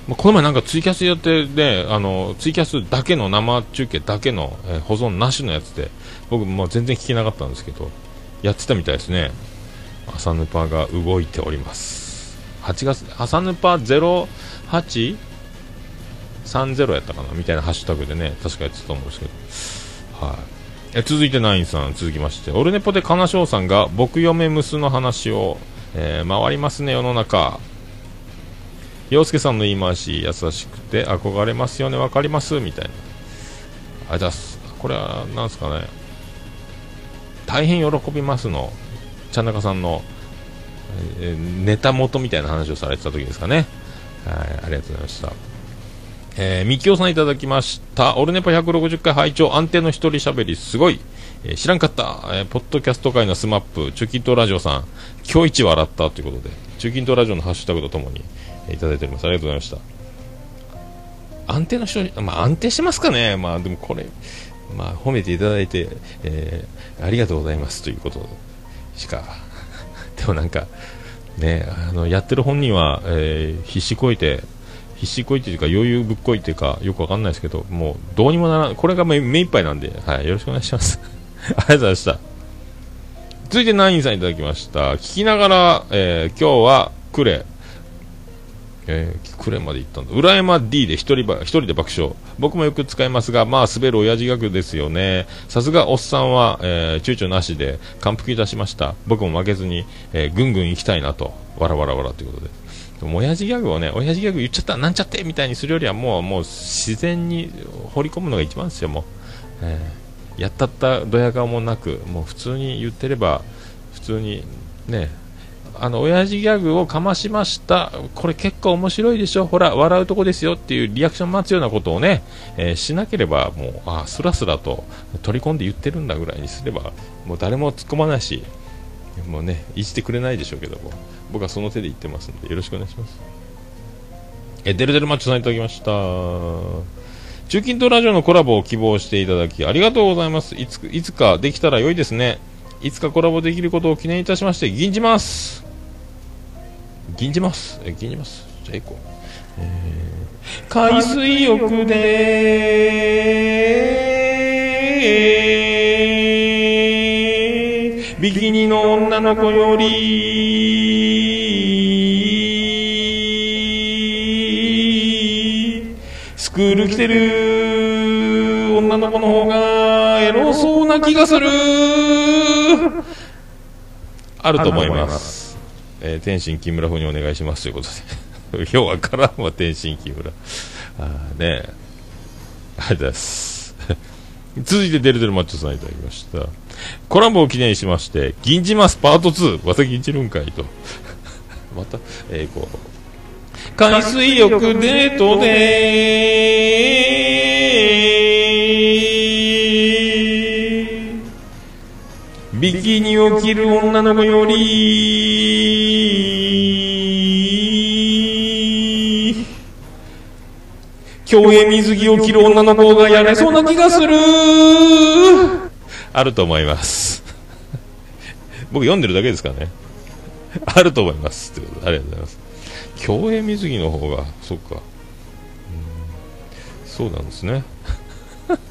まあ、この前なんかツイキャスやってね、あの、ツイキャスだけの生中継だけの、えー保存なしのやつで、僕も全然聞けなかったんですけど、やってたみたいですね。朝ヌパが動いております。8月、朝ヌパ 08? 30やったかな？みたいなハッシュタグでね、確かやってたと思うんですけど。はい。え続いてナインさん、続きまして、オルネポで金賞さんが、僕嫁娘の話を、えー回りますね、世の中。洋介さんの言い回し、優しくて憧れますよね、わかりますみたいな。あれだす。これは、なんすかね。大変喜びますの、ちゃんなかさんの、えーネタ元みたいな話をされてた時ですかね。はい、ありがとうございました。えー、みきおさんいただきました。オルネポ160回拝聴安定の一人喋り、すごい。えー知らんかった、えーポッドキャスト界のスマップ、チュキントラジオさん、今日一笑ったということで、チュキントラジオのハッシュタグとともに、いただいております。ありがとうございました。安定の人、まあ安定してますかね。まあでもこれ、まあ褒めていただいて、えーありがとうございます。ということしか、でもなんか、ね、あの、やってる本人は、えー必死こいて、必死こいてというか余裕ぶっこいていうかよくわかんないですけどもうどうにもならん。これが目目いっぱいなんで、はい、よろしくお願いします。ありがとうございました。続いてナインさんいただきました。聞きながら、えー今日はクレえー、クレまで行ったんだ。裏山 D で一人ば一人で爆笑。僕もよく使いますがまあ滑る親父ギャグですよね。さすがおっさんは、えー躊躇なしで感服いたしました。僕も負けずに、えーぐんぐん行きたいなと。わらわらわらということで。でも親父ギャグをね親父ギャグ言っちゃったなんちゃってみたいにするよりはもうもう自然に掘り込むのが一番ですよもう、えーやったったドヤ顔もなくもう普通に言ってれば普通にねあの親父ギャグをかましました。これ結構面白いでしょ。ほら笑うとこですよっていうリアクション待つようなことをね、えーしなければもうあスラスラと取り込んで言ってるんだぐらいにすればもう誰も突っ込まないしもうねいじってくれないでしょうけども僕はその手で言ってますのでよろしくお願いします。えデルデルマッチョさんいただきました。中近東ラジオのコラボを希望していただきありがとうございます。いついつかできたら良いですね。いつかコラボできることを記念いたしまして銀じます。銀じます。え銀じます。じゃあ行こう、えー海水浴でビキニの女の子よりスクール来てる女の子の方がエロそうな気がする。あると思います、えー天心木村風にお願いしますということで。今日はからんわ天心木村。あーねえ。ありがとうございます。続いてデルデルマッチョさんいただきました。コラボを記念しまして銀じますパート2 また銀じるんかいと。またえー、こう。海水浴デートでビキニを着る女の子より。競泳水着を着る女の子がやれそうな気がする。あると思います。僕読んでるだけですからね。あると思いますということありがとうございます。競泳水着の方がそっか。うそうなんですね。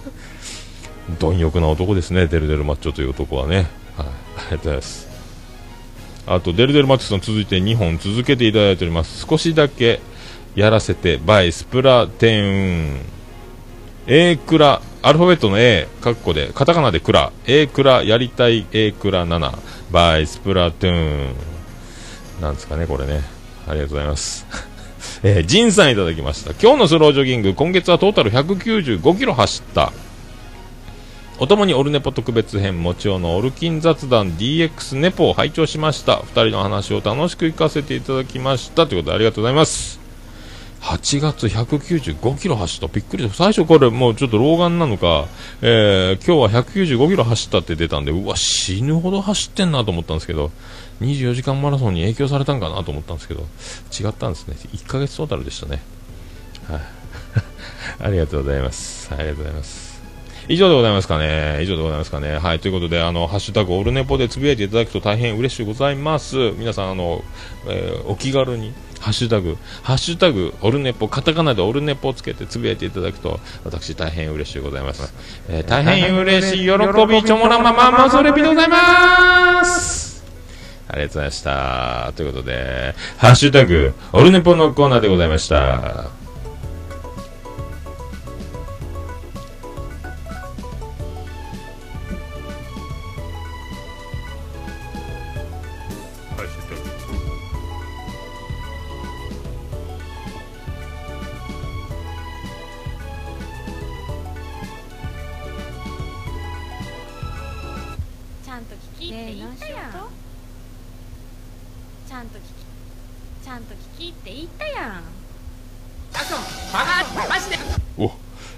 貪欲な男ですね。デルデルマッチョという男はね、はい、ありがとうございます。あとデルデルマッチョさん続いて2本続けていただいております。少しだけやらせてバイスプラテン A クラアルファベットの A カッコでカタカナでクラ A クラやりたい A クラ7バイスプラトゥーンなんですかねこれね。ありがとうございます。えー、ジンさんいただきました。今日のスロージョギング今月はトータル195キロ走った。おともにオルネポ特別編もちおのオルキン雑談 DX ネポを拝聴しました。2人の話を楽しく聞かせていただきました。ということでありがとうございます。8月195キロ走ったびっくりした最初これもうちょっと老眼なのか、えー今日は195キロ走ったって出たんでうわ死ぬほど走ってんなと思ったんですけど24時間マラソンに影響されたんかなと思ったんですけど違ったんですね1ヶ月トータルでしたねはい ありがとうございますありがとうございます以上でございますかね。以上でございますかね。はい。ということで、あの、ハッシュタグオルネポでつぶやいていただくと大変嬉しいございます。皆さん、あの、えーお気軽に、ハッシュタグ、ハッシュタグ、オルネポ、カタカナでオルネポをつけてつぶやいていただくと、私大変嬉しいございます。えー大変嬉しい、喜び、ちょもらまままそれびでございますありがとうございました。ということで、ハッシュタグ、オルネポのコーナーでございました。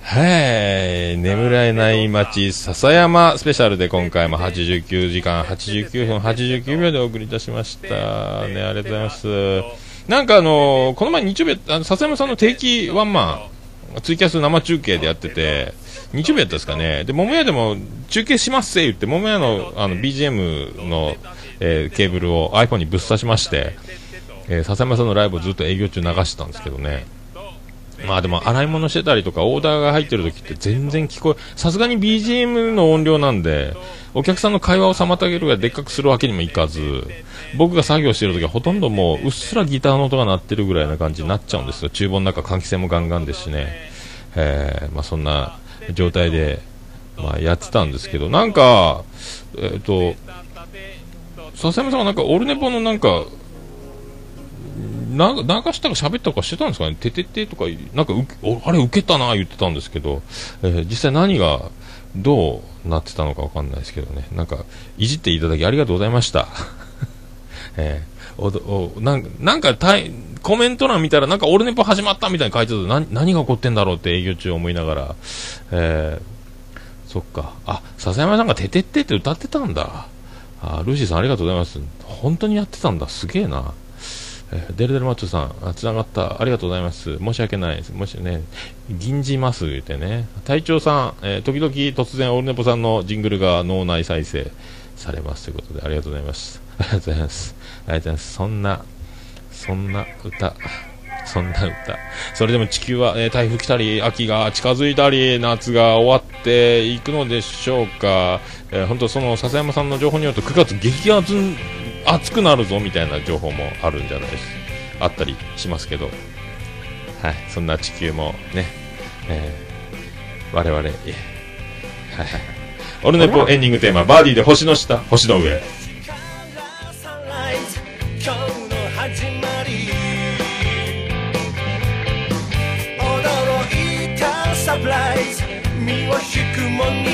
はい眠れない街笹山スペシャルで今回も89時間89分89秒でお送りいたしましたねありがとうございますなんかあのこの前日曜日あの笹山さんの定期ワンマンツイキャス生中継でやってて、日曜日やったですかね。で、桃屋でも中継しますせ言って、桃屋のあの BGM の、えーケーブルを iPhone にぶっ刺しまして、えー笹山さんのライブをずっと営業中流してたんですけどね。まあでも洗い物してたりとかオーダーが入ってる時って全然聞こえ、さすがに BGM の音量なんで、お客さんの会話を妨げるぐらいでっかくするわけにもいかず、僕が作業してる時はほとんどもううっすらギターの音が鳴ってるぐらいな感じになっちゃうんですよ。厨房の中換気扇もガンガンですしね。えーまあそんな状態で、まあやってたんですけど、なんか、えっ、と、笹山さんはなんかオルネポのなんか、な流したか喋ったかしてたんですかね、てててとか、なんかうあれ、受けたな言ってたんですけど、えー実際何がどうなってたのかわかんないですけどね、なんかいじっていただきありがとうございました。えーおおなんなんかたいコメント欄見たら、なんかオルネポ始まったみたいに書いてた何何が起こってんだろうって営業中思いながら、えーそっか、あ笹山さんがててってって歌ってたんだ。あルーシーさんありがとうございます。本当にやってたんだ。すげえな。えーデルデルマッチョさん、つながった。ありがとうございます。申し訳ないです。もしね、銀じます言ってね。隊長さん、えー時々突然オルネポさんのジングルが脳内再生されますということで、ありがとうございます。ありがとうございます。ありがとうございます。そんな、そんな歌、そんな歌。それでも地球は、えー台風来たり、秋が近づいたり、夏が終わっていくのでしょうか。えー本当その笹山さんの情報によると9月激アツ暑くなるぞみたいな情報もあるんじゃないです。あったりしますけど。はい。そんな地球もね、えー我々えーはい。はいオルネポエンディングテーマ。バーディーで星の下。星の上。サプライズ。身を引くモー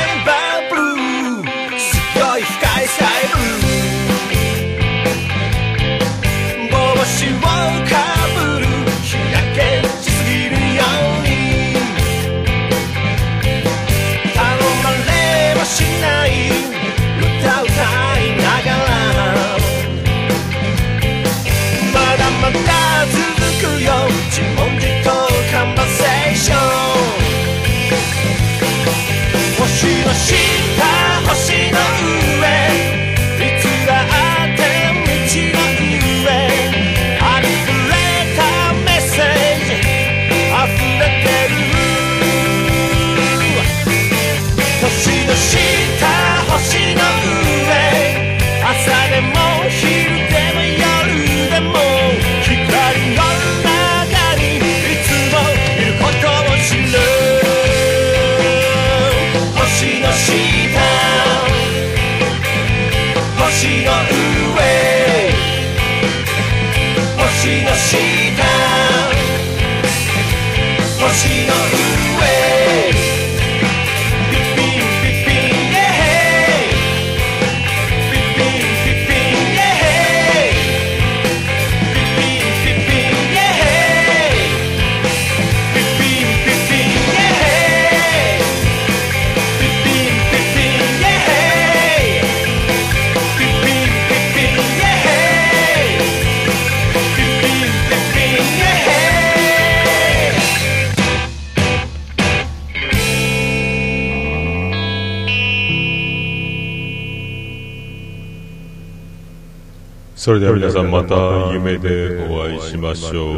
それでは皆さんまた夢でお会いしましょう。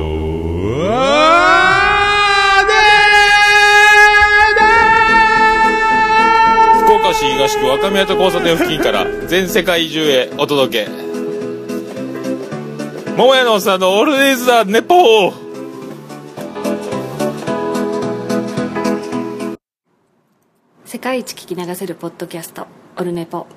福岡市東区若宮と交差点付近から全世界中へお届け桃屋のさんのオールデイズ・ザ・ネポー世界一聞き流せるポッドキャストオルネポ